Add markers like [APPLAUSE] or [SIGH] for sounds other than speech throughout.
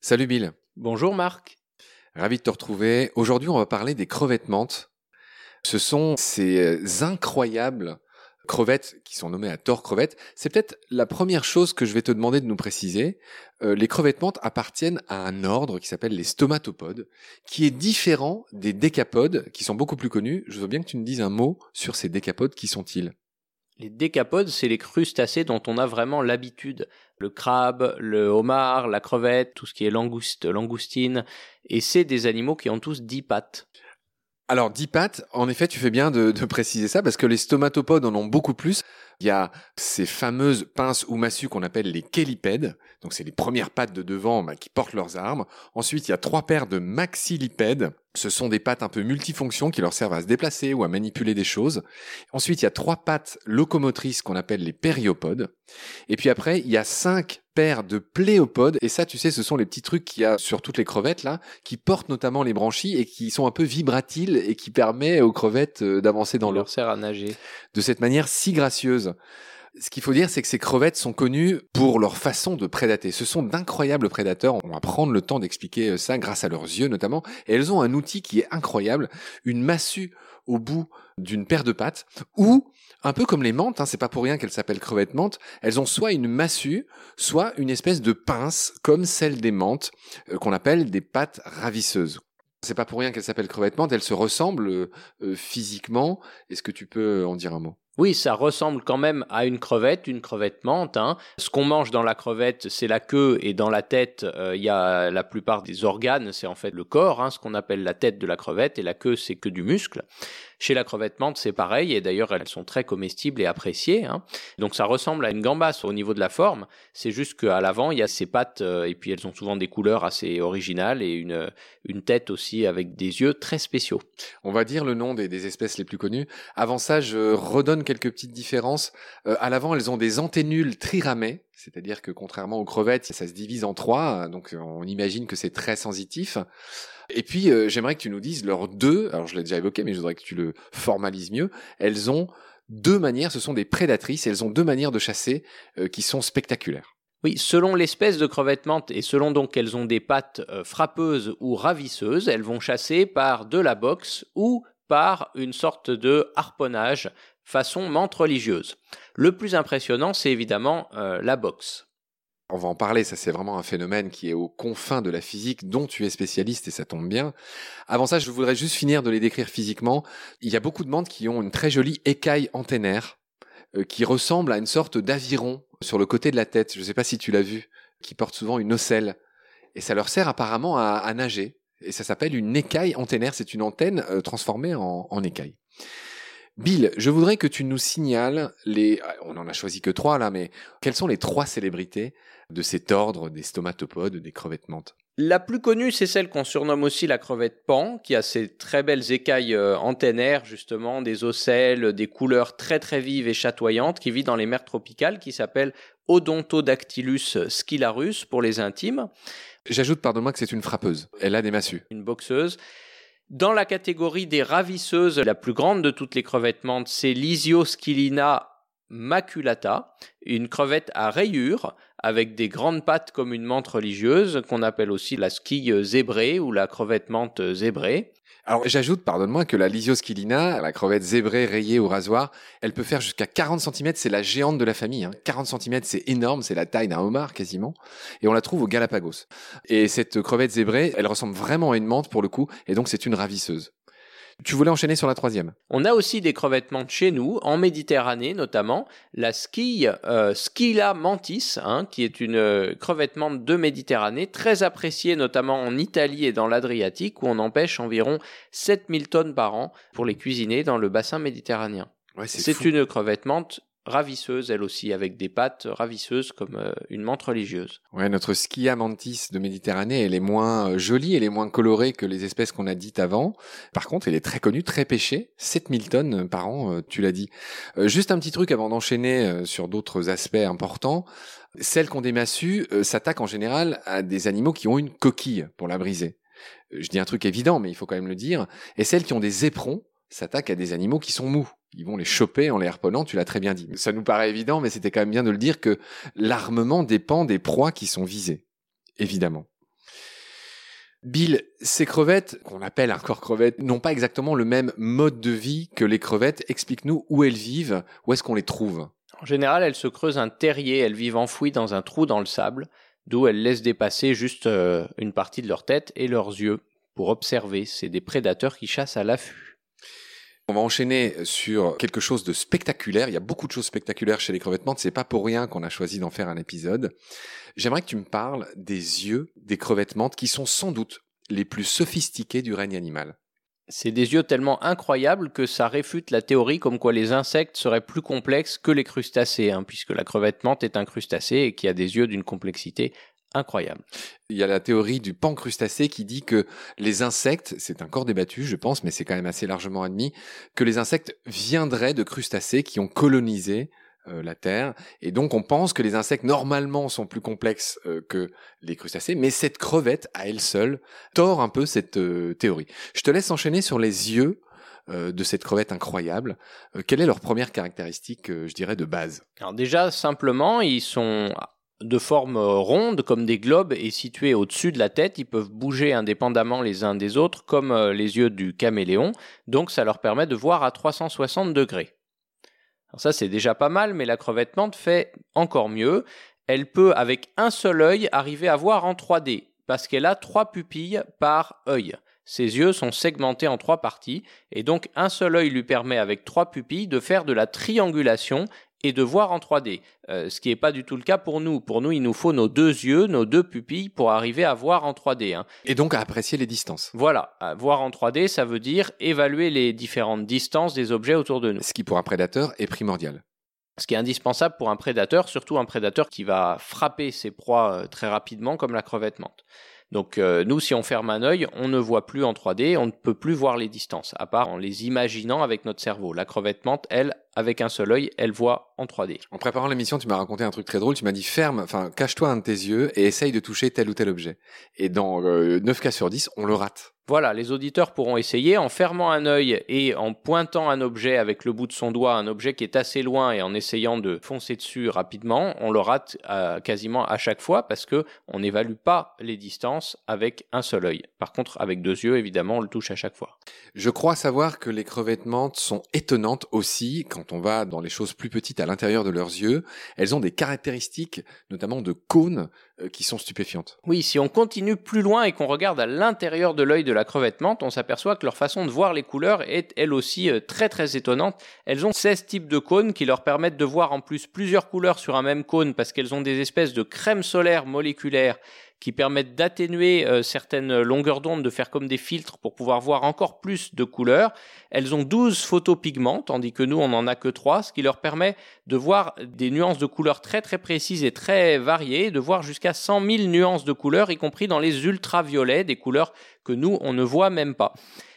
Salut Bill. Bonjour Marc. Ravi de te retrouver. Aujourd'hui, on va parler des crevettes menthes. Ce sont ces euh, incroyables crevettes qui sont nommées à tort crevettes. C'est peut-être la première chose que je vais te demander de nous préciser. Euh, les crevettes menthes appartiennent à un ordre qui s'appelle les stomatopodes, qui est différent des décapodes, qui sont beaucoup plus connus. Je veux bien que tu nous dises un mot sur ces décapodes. Qui sont-ils? Les décapodes, c'est les crustacés dont on a vraiment l'habitude. Le crabe, le homard, la crevette, tout ce qui est langouste, langoustine. Et c'est des animaux qui ont tous dix pattes. Alors, dix pattes, en effet, tu fais bien de, préciser ça parce que les stomatopodes en ont beaucoup plus. Il y a ces fameuses pinces ou massues qu'on appelle les chélipèdes. Donc, c'est les premières pattes de devant bah, qui portent leurs armes. Ensuite, il y a trois paires de maxillipèdes. Ce sont des pattes un peu multifonctions qui leur servent à se déplacer ou à manipuler des choses. Ensuite, il y a trois pattes locomotrices qu'on appelle les périopodes. Et puis après, il y a cinq paires de pléopodes. Et ça, tu sais, ce sont les petits trucs qu'il y a sur toutes les crevettes là, qui portent notamment les branchies et qui sont un peu vibratiles et qui permettent aux crevettes euh, d'avancer dans l'eau. leur sert à nager. De cette manière si gracieuse. Ce qu'il faut dire, c'est que ces crevettes sont connues pour leur façon de prédater. Ce sont d'incroyables prédateurs. On va prendre le temps d'expliquer euh, ça grâce à leurs yeux notamment. Et elles ont un outil qui est incroyable, une massue au bout d'une paire de pattes, ou un peu comme les menthes, hein, c'est pas pour rien qu'elles s'appellent crevettes menthes, elles ont soit une massue, soit une espèce de pince comme celle des menthes, euh, qu'on appelle des pattes ravisseuses. C'est pas pour rien qu'elles s'appellent crevettes menthes, elles se ressemblent euh, physiquement. Est-ce que tu peux en dire un mot? Oui, ça ressemble quand même à une crevette, une crevette menthe. Hein. Ce qu'on mange dans la crevette, c'est la queue et dans la tête, euh, il y a la plupart des organes, c'est en fait le corps, hein, ce qu'on appelle la tête de la crevette, et la queue, c'est que du muscle. Chez la crevette menthe, c'est pareil, et d'ailleurs, elles sont très comestibles et appréciées. Hein. Donc ça ressemble à une gambasse au niveau de la forme, c'est juste qu'à l'avant, il y a ces pattes, euh, et puis elles ont souvent des couleurs assez originales, et une, une tête aussi avec des yeux très spéciaux. On va dire le nom des, des espèces les plus connues. Avant ça, je redonne quelques petites différences. Euh, à l'avant, elles ont des anténules triramées, c'est-à-dire que contrairement aux crevettes, ça se divise en trois, donc on imagine que c'est très sensitif. Et puis, euh, j'aimerais que tu nous dises leurs deux, alors je l'ai déjà évoqué, mais je voudrais que tu le formalises mieux, elles ont deux manières, ce sont des prédatrices, elles ont deux manières de chasser euh, qui sont spectaculaires. Oui, selon l'espèce de crevette menthe et selon donc qu'elles ont des pattes euh, frappeuses ou ravisseuses, elles vont chasser par de la boxe ou par une sorte de harponnage façon menthe religieuse. Le plus impressionnant, c'est évidemment la boxe. On va en parler, ça c'est vraiment un phénomène qui est aux confins de la physique dont tu es spécialiste et ça tombe bien. Avant ça, je voudrais juste finir de les décrire physiquement. Il y a beaucoup de menthes qui ont une très jolie écaille antennaire euh, qui ressemble à une sorte d'aviron sur le côté de la tête. Je ne sais pas si tu l'as vu, qui porte souvent une ocelle. Et ça leur sert apparemment à, nager. Et ça s'appelle une écaille antennaire. C'est une antenne euh, transformée en, en écaille. Bill, je voudrais que tu nous signales les, on en a choisi que trois là, mais quelles sont les trois célébrités de cet ordre des stomatopodes, des crevettes menthes? La plus connue, c'est celle qu'on surnomme aussi la crevette pan, qui a ces très belles écailles euh, antennaires, justement, des ocelles, des couleurs très très vives et chatoyantes, qui vit dans les mers tropicales, qui s'appelle Odontodactylus scylarus pour les intimes. J'ajoute, pardonne-moi, que c'est une frappeuse. Elle a des massues. Une boxeuse. Dans la catégorie des ravisseuses, la plus grande de toutes les crevettes menthes, c'est Lisioscilina maculata, une crevette à rayures avec des grandes pattes comme une menthe religieuse qu'on appelle aussi la skille zébrée ou la crevette menthe zébrée. Alors j'ajoute, pardonne-moi, que la Lisioscilina, la crevette zébrée rayée au rasoir, elle peut faire jusqu'à 40 cm, c'est la géante de la famille. Hein. 40 cm, c'est énorme, c'est la taille d'un homard quasiment. Et on la trouve au Galapagos. Et cette crevette zébrée, elle ressemble vraiment à une menthe pour le coup, et donc c'est une ravisseuse. Tu voulais enchaîner sur la troisième. On a aussi des crevettes menthes chez nous, en Méditerranée notamment, la skille euh, mantis, hein, qui est une euh, crevette menthe de Méditerranée, très appréciée notamment en Italie et dans l'Adriatique, où on empêche environ 7000 tonnes par an pour les cuisiner dans le bassin méditerranéen. c'est une crevette menthe ravisseuse elle aussi, avec des pattes ravisseuses comme euh, une menthe religieuse. Ouais, notre Skia mantis de Méditerranée, elle est moins euh, jolie, elle est moins colorée que les espèces qu'on a dites avant. Par contre, elle est très connue, très pêchée, 7000 tonnes par an, euh, tu l'as dit. juste un petit truc avant d'enchaîner sur d'autres aspects importants. Celles qu'on des massues s'attaquent en général à des animaux qui ont une coquille pour la briser. je dis un truc évident, mais il faut quand même le dire, et celles qui ont des éperons s'attaquent à des animaux qui sont mous. Ils vont les choper en les harponnant, tu l'as très bien dit. Ça nous paraît évident, mais c'était quand même bien de le dire que l'armement dépend des proies qui sont visées. Évidemment. Bill, ces crevettes, qu'on appelle encore crevettes, n'ont pas exactement le même mode de vie que les crevettes. Explique-nous où elles vivent, où est-ce qu'on les trouve? En général, elles se creusent un terrier, elles vivent enfouies dans un trou dans le sable, d'où elles laissent dépasser juste euh, une partie de leur tête et leurs yeux pour observer. C'est des prédateurs qui chassent à l'affût. On va enchaîner sur quelque chose de spectaculaire. Il y a beaucoup de choses spectaculaires chez les crevettes C'est pas pour rien qu'on a choisi d'en faire un épisode. J'aimerais que tu me parles des yeux des crevettes qui sont sans doute les plus sophistiqués du règne animal. C'est des yeux tellement incroyables que ça réfute la théorie comme quoi les insectes seraient plus complexes que les crustacés, hein, puisque la crevette est un crustacé et qui a des yeux d'une complexité incroyable. Il y a la théorie du pancrustacé qui dit que les insectes, c'est un corps débattu, je pense, mais c'est quand même assez largement admis, que les insectes viendraient de crustacés qui ont colonisé euh, la Terre. Et donc on pense que les insectes normalement sont plus complexes euh, que les crustacés, mais cette crevette à elle seule tord un peu cette euh, théorie. Je te laisse enchaîner sur les yeux de cette crevette incroyable. quelle est leur première caractéristique, je dirais, de base? Alors déjà, simplement, ils sont de forme euh, ronde comme des globes et situés au-dessus de la tête. Ils peuvent bouger indépendamment les uns des autres comme euh, les yeux du caméléon. Donc ça leur permet de voir à 360 degrés. Alors ça c'est déjà pas mal, mais la crevette menthe fait encore mieux. Elle peut avec un seul œil arriver à voir en 3D parce qu'elle a trois pupilles par œil. Ses yeux sont segmentés en trois parties et donc un seul œil lui permet avec trois pupilles de faire de la triangulation et de voir en 3D, euh, ce qui n'est pas du tout le cas pour nous. Pour nous, il nous faut nos deux yeux, nos deux pupilles pour arriver à voir en 3D. Hein. Et donc à apprécier les distances. Voilà, voir en 3D, ça veut dire évaluer les différentes distances des objets autour de nous. Ce qui pour un prédateur est primordial. Ce qui est indispensable pour un prédateur, surtout un prédateur qui va frapper ses proies euh, très rapidement comme la crevette menthe. Donc euh, nous, si on ferme un œil, on ne voit plus en 3D, on ne peut plus voir les distances, à part en les imaginant avec notre cerveau. La crevette menthe, elle, avec un seul œil, elle voit en 3D. En préparant l'émission, tu m'as raconté un truc très drôle. Tu m'as dit ferme, enfin cache-toi un de tes yeux et essaye de toucher tel ou tel objet. Et dans 9 euh, cas sur 10, on le rate. Voilà, les auditeurs pourront essayer en fermant un œil et en pointant un objet avec le bout de son doigt, un objet qui est assez loin et en essayant de foncer dessus rapidement, on le rate euh, quasiment à chaque fois parce que on n'évalue pas les distances avec un seul œil. Par contre, avec deux yeux, évidemment, on le touche à chaque fois. Je crois savoir que les crevettes menthes sont étonnantes aussi quand on va dans les choses plus petites à l'intérieur de leurs yeux. Elles ont des caractéristiques, notamment de cônes, qui sont stupéfiantes. Oui, si on continue plus loin et qu'on regarde à l'intérieur de l'œil de la crevette menthe, on s'aperçoit que leur façon de voir les couleurs est elle aussi euh, très très étonnante. Elles ont 16 types de cônes qui leur permettent de voir en plus plusieurs couleurs sur un même cône parce qu'elles ont des espèces de crème solaire moléculaire qui permettent d'atténuer euh, certaines longueurs d'onde, de faire comme des filtres pour pouvoir voir encore plus de couleurs. Elles ont 12 photopigments, tandis que nous, on n'en a que 3, ce qui leur permet de voir des nuances de couleurs très précises et très variées, de voir jusqu'à 100 000 nuances de couleurs, y compris dans les ultraviolets, des couleurs que nous, on ne voit même pas.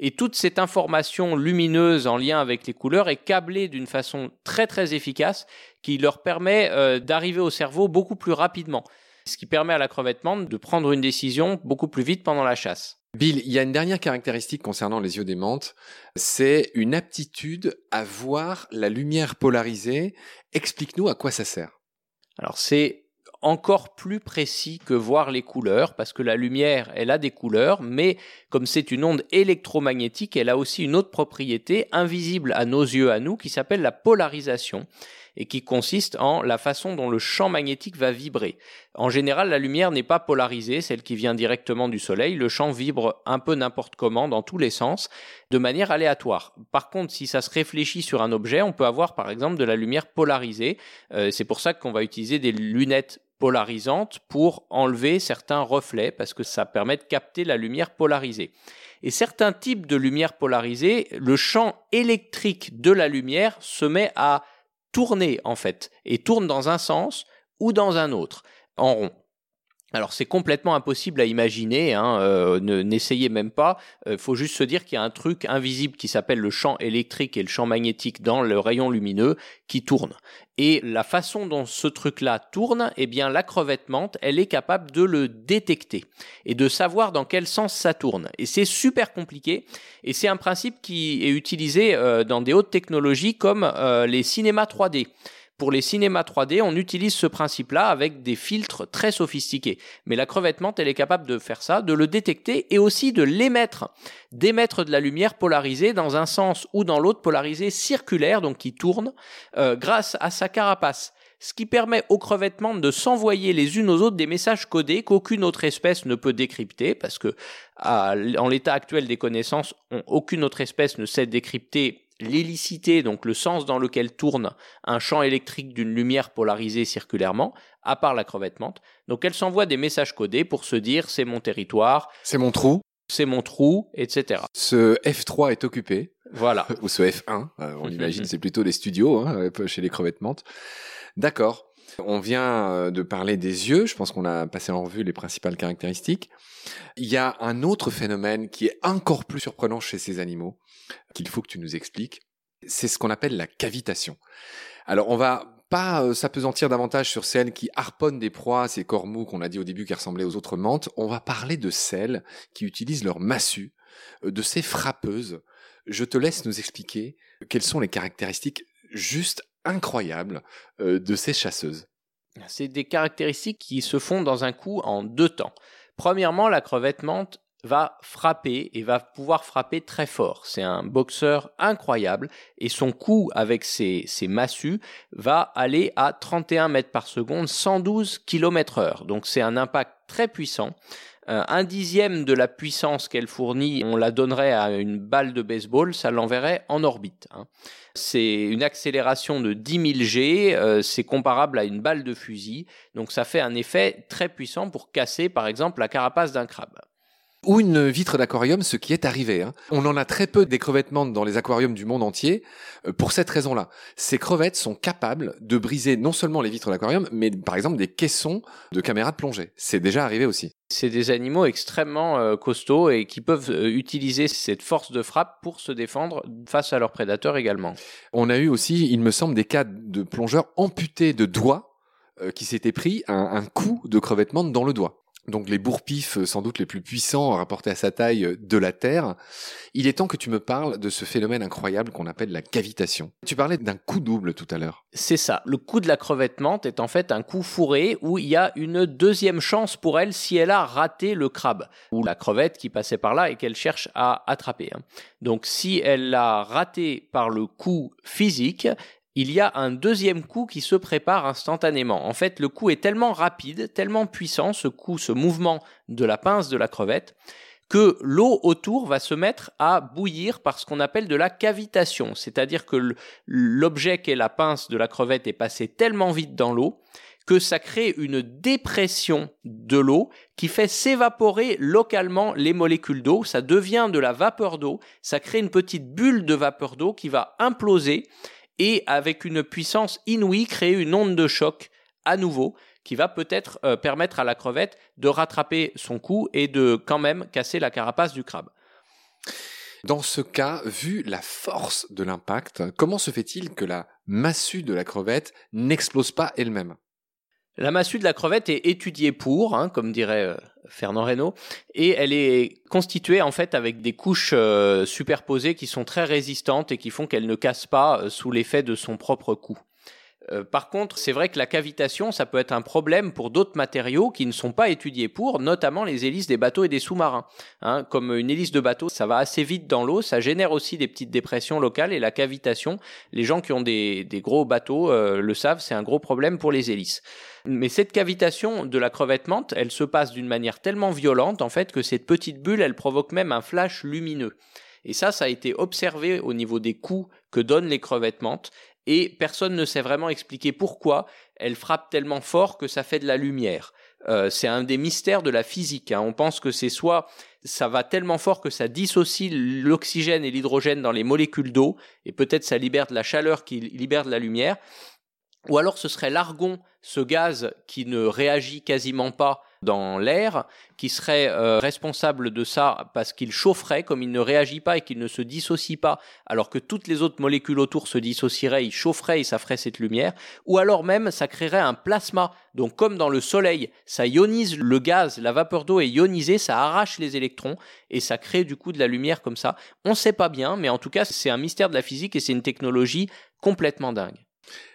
Et toute cette information lumineuse en lien avec les couleurs est câblée d'une façon très très efficace qui leur permet euh, d'arriver au cerveau beaucoup plus rapidement ce qui permet à la crevette menthe de prendre une décision beaucoup plus vite pendant la chasse. Bill, il y a une dernière caractéristique concernant les yeux des menthes, c'est une aptitude à voir la lumière polarisée. Explique-nous à quoi ça sert. Alors c'est encore plus précis que voir les couleurs, parce que la lumière, elle a des couleurs, mais comme c'est une onde électromagnétique, elle a aussi une autre propriété invisible à nos yeux, à nous, qui s'appelle la polarisation et qui consiste en la façon dont le champ magnétique va vibrer. En général, la lumière n'est pas polarisée, celle qui vient directement du Soleil. Le champ vibre un peu n'importe comment, dans tous les sens, de manière aléatoire. Par contre, si ça se réfléchit sur un objet, on peut avoir par exemple de la lumière polarisée. Euh, c'est pour ça qu'on va utiliser des lunettes polarisantes pour enlever certains reflets, parce que ça permet de capter la lumière polarisée. Et certains types de lumière polarisée, le champ électrique de la lumière se met à tourner en fait, et tourne dans un sens ou dans un autre, en rond. Alors c'est complètement impossible à imaginer, hein, euh, n'essayez même pas. Il euh, faut juste se dire qu'il y a un truc invisible qui s'appelle le champ électrique et le champ magnétique dans le rayon lumineux qui tourne. Et la façon dont ce truc-là tourne, eh bien la crevette menthe, elle est capable de le détecter et de savoir dans quel sens ça tourne. Et c'est super compliqué. Et c'est un principe qui est utilisé euh, dans des hautes technologies comme les cinémas 3D. Pour les cinémas 3D, on utilise ce principe-là avec des filtres très sophistiqués. Mais la crevette menthe, elle est capable de faire ça, de le détecter et aussi de l'émettre, d'émettre de la lumière polarisée dans un sens ou dans l'autre, polarisée circulaire, donc qui tourne, euh, grâce à sa carapace ce qui permet aux crevettes de s'envoyer les unes aux autres des messages codés qu'aucune autre espèce ne peut décrypter, parce que en l'état actuel des connaissances, aucune autre espèce ne sait décrypter l'hélicité, donc le sens dans lequel tourne un champ électrique d'une lumière polarisée circulairement, à part la crevette menthe. Donc elle s'envoie des messages codés pour se dire c'est mon territoire. C'est mon trou. C'est mon trou, etc. Ce F3 est occupé. Voilà. [LAUGHS] Ou ce F1, euh, on [LAUGHS] imagine c'est plutôt les studios hein, chez les crevettes menthes. D'accord. On vient euh, de parler des yeux, je pense qu'on a passé en revue les principales caractéristiques. Il y a un autre phénomène qui est encore plus surprenant chez ces animaux, qu'il faut que tu nous expliques. C'est ce qu'on appelle la cavitation. Alors on va pas euh, s'apesantir davantage sur celles qui harponnent des proies, ces corps mous qu'on a dit au début qui ressemblaient aux autres menthes. On va parler de celles qui utilisent leur massue, euh, de ces frappeuses. Je te laisse nous expliquer quelles sont les caractéristiques juste incroyables euh, de ces chasseuses. C'est des caractéristiques qui se font dans un coup en deux temps. Premièrement, la crevette menthe va frapper et va pouvoir frapper très fort. C'est un boxeur incroyable et son coup avec ses, ses, massues va aller à 31 mètres par seconde, 112 km heure. Donc c'est un impact très puissant. Euh, un dixième de la puissance qu'elle fournit, on la donnerait à une balle de baseball, ça l'enverrait en orbite. Hein. C'est une accélération de 10 000 G, euh, c'est comparable à une balle de fusil, donc ça fait un effet très puissant pour casser par exemple la carapace d'un crabe ou une vitre d'aquarium, ce qui est arrivé. Hein. On en a très peu des crevettes dans les aquariums du monde entier euh, pour cette raison-là. Ces crevettes sont capables de briser non seulement les vitres d'aquarium, mais par exemple des caissons de caméras de plongée. C'est déjà arrivé aussi. C'est des animaux extrêmement euh, costauds et qui peuvent euh, utiliser cette force de frappe pour se défendre face à leurs prédateurs également. On a eu aussi, il me semble, des cas de plongeurs amputés de doigts qui s'étaient pris un, un coup de crevettement dans le doigt donc les bourpifs euh, sans doute les plus puissants rapportés à sa taille euh, de la Terre. Il est temps que tu me parles de ce phénomène incroyable qu'on appelle la cavitation. Tu parlais d'un coup double tout à l'heure. C'est ça. Le coup de la crevette menthe est en fait un coup fourré où il y a une deuxième chance pour elle si elle a raté le crabe ou la crevette qui passait par là et qu'elle cherche à attraper. Hein. Donc si elle l'a raté par le coup physique, il y a un deuxième coup qui se prépare instantanément. En fait, le coup est tellement rapide, tellement puissant, ce coup, ce mouvement de la pince de la crevette, que l'eau autour va se mettre à bouillir par ce qu'on appelle de la cavitation. C'est-à-dire que l'objet qu'est la pince de la crevette est passé tellement vite dans l'eau que ça crée une dépression de l'eau qui fait s'évaporer localement les molécules d'eau, ça devient de la vapeur d'eau, ça crée une petite bulle de vapeur d'eau qui va imploser et avec une puissance inouïe créer une onde de choc à nouveau qui va peut-être euh, permettre à la crevette de rattraper son coup et de quand même casser la carapace du crabe. Dans ce cas, vu la force de l'impact, comment se fait-il que la massue de la crevette n'explose pas elle-même? La massue de la crevette est étudiée pour, hein, comme dirait euh, Fernand Reynaud, et elle est constituée en fait avec des couches euh, superposées qui sont très résistantes et qui font qu'elle ne casse pas euh, sous l'effet de son propre coup. Euh, par contre, c'est vrai que la cavitation, ça peut être un problème pour d'autres matériaux qui ne sont pas étudiés pour, notamment les hélices des bateaux et des sous-marins. Hein. comme une hélice de bateau, ça va assez vite dans l'eau, ça génère aussi des petites dépressions locales et la cavitation, les gens qui ont des, gros bateaux euh, le savent, c'est un gros problème pour les hélices. Mais cette cavitation de la crevette menthe, elle se passe d'une manière tellement violente en fait que cette petite bulle, elle provoque même un flash lumineux. Et ça, ça a été observé au niveau des coups que donnent les crevettes menthes et personne ne sait vraiment expliquer pourquoi elle frappe tellement fort que ça fait de la lumière. Euh, c'est un des mystères de la physique. Hein. On pense que c'est soit ça va tellement fort que ça dissocie l'oxygène et l'hydrogène dans les molécules d'eau, et peut-être ça libère de la chaleur qui libère de la lumière, ou alors ce serait l'argon, ce gaz qui ne réagit quasiment pas dans l'air qui serait euh, responsable de ça parce qu'il chaufferait, comme il ne réagit pas et qu'il ne se dissocie pas, alors que toutes les autres molécules autour se dissocieraient, il chaufferait et ça ferait cette lumière, ou alors même ça créerait un plasma. Donc comme dans le soleil, ça ionise le gaz, la vapeur d'eau est ionisée, ça arrache les électrons et ça crée du coup de la lumière comme ça. On ne sait pas bien, mais en tout cas c'est un mystère de la physique et c'est une technologie complètement dingue.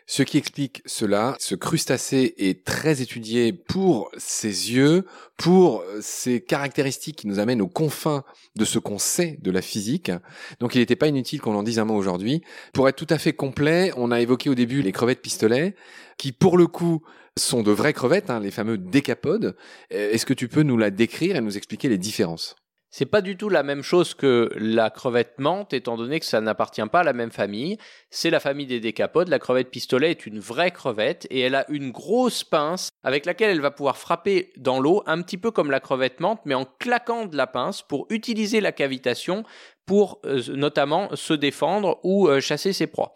Ce qui explique cela, ce crustacé est très étudié pour ses yeux, pour ses caractéristiques qui nous amènent aux confins de ce qu'on sait de la physique. Donc il n'était pas inutile qu'on en dise un mot aujourd'hui. Pour être tout à fait complet, on a évoqué au début les crevettes pistolets, qui pour le coup sont de vraies crevettes, hein, les fameux décapodes. Est-ce que tu peux nous la décrire et nous expliquer les différences? C'est pas du tout la même chose que la crevette menthe, étant donné que ça n'appartient pas à la même famille. C'est la famille des décapodes. La crevette pistolet est une vraie crevette et elle a une grosse pince avec laquelle elle va pouvoir frapper dans l'eau, un petit peu comme la crevette menthe, mais en claquant de la pince pour utiliser la cavitation pour euh, notamment se défendre ou euh, chasser ses proies.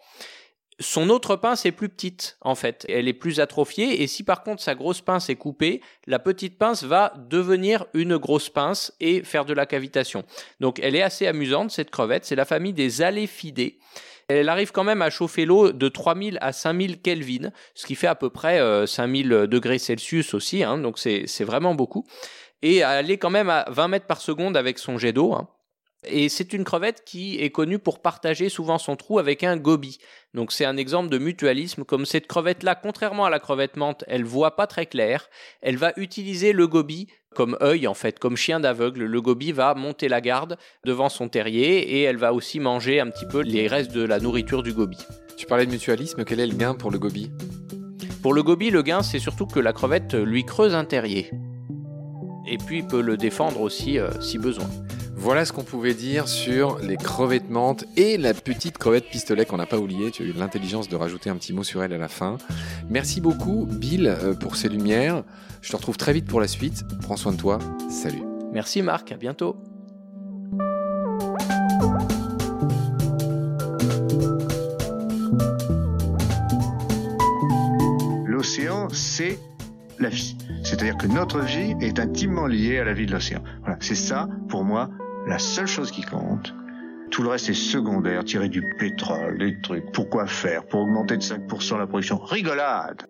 Son autre pince est plus petite, en fait. Elle est plus atrophiée, et si par contre sa grosse pince est coupée, la petite pince va devenir une grosse pince et faire de la cavitation. Donc elle est assez amusante, cette crevette. C'est la famille des aléphidés. Elle arrive quand même à chauffer l'eau de 3000 à 5000 Kelvin, ce qui fait à peu près 5000 euh, degrés Celsius aussi, hein, donc c'est vraiment beaucoup. Et elle est quand même à 20 mètres par seconde avec son jet d'eau. Hein. Et c'est une crevette qui est connue pour partager souvent son trou avec un goby. Donc c'est un exemple de mutualisme. Comme cette crevette-là, contrairement à la crevette menthe, elle voit pas très clair. Elle va utiliser le goby comme œil en fait, comme chien d'aveugle. Le goby va monter la garde devant son terrier et elle va aussi manger un petit peu les restes de la nourriture du goby. Tu parlais de mutualisme, quel est le gain pour le goby Pour le goby, le gain c'est surtout que la crevette lui creuse un terrier. Et puis il peut le défendre aussi euh, si besoin. Voilà ce qu'on pouvait dire sur les crevettes menthes et la petite crevette pistolet qu'on n'a pas oublié. Tu as eu l'intelligence de rajouter un petit mot sur elle à la fin. Merci beaucoup, Bill, euh, pour ces lumières. Je te retrouve très vite pour la suite. Prends soin de toi. Salut. Merci, Marc. À bientôt. L'océan, c'est la vie. C'est-à-dire que notre vie est intimement liée à la vie de l'océan. Voilà, c'est ça, pour moi, la seule chose qui compte, tout le reste est secondaire, tirer du pétrole, des trucs. Pourquoi faire? Pour augmenter de 5% la production. Rigolade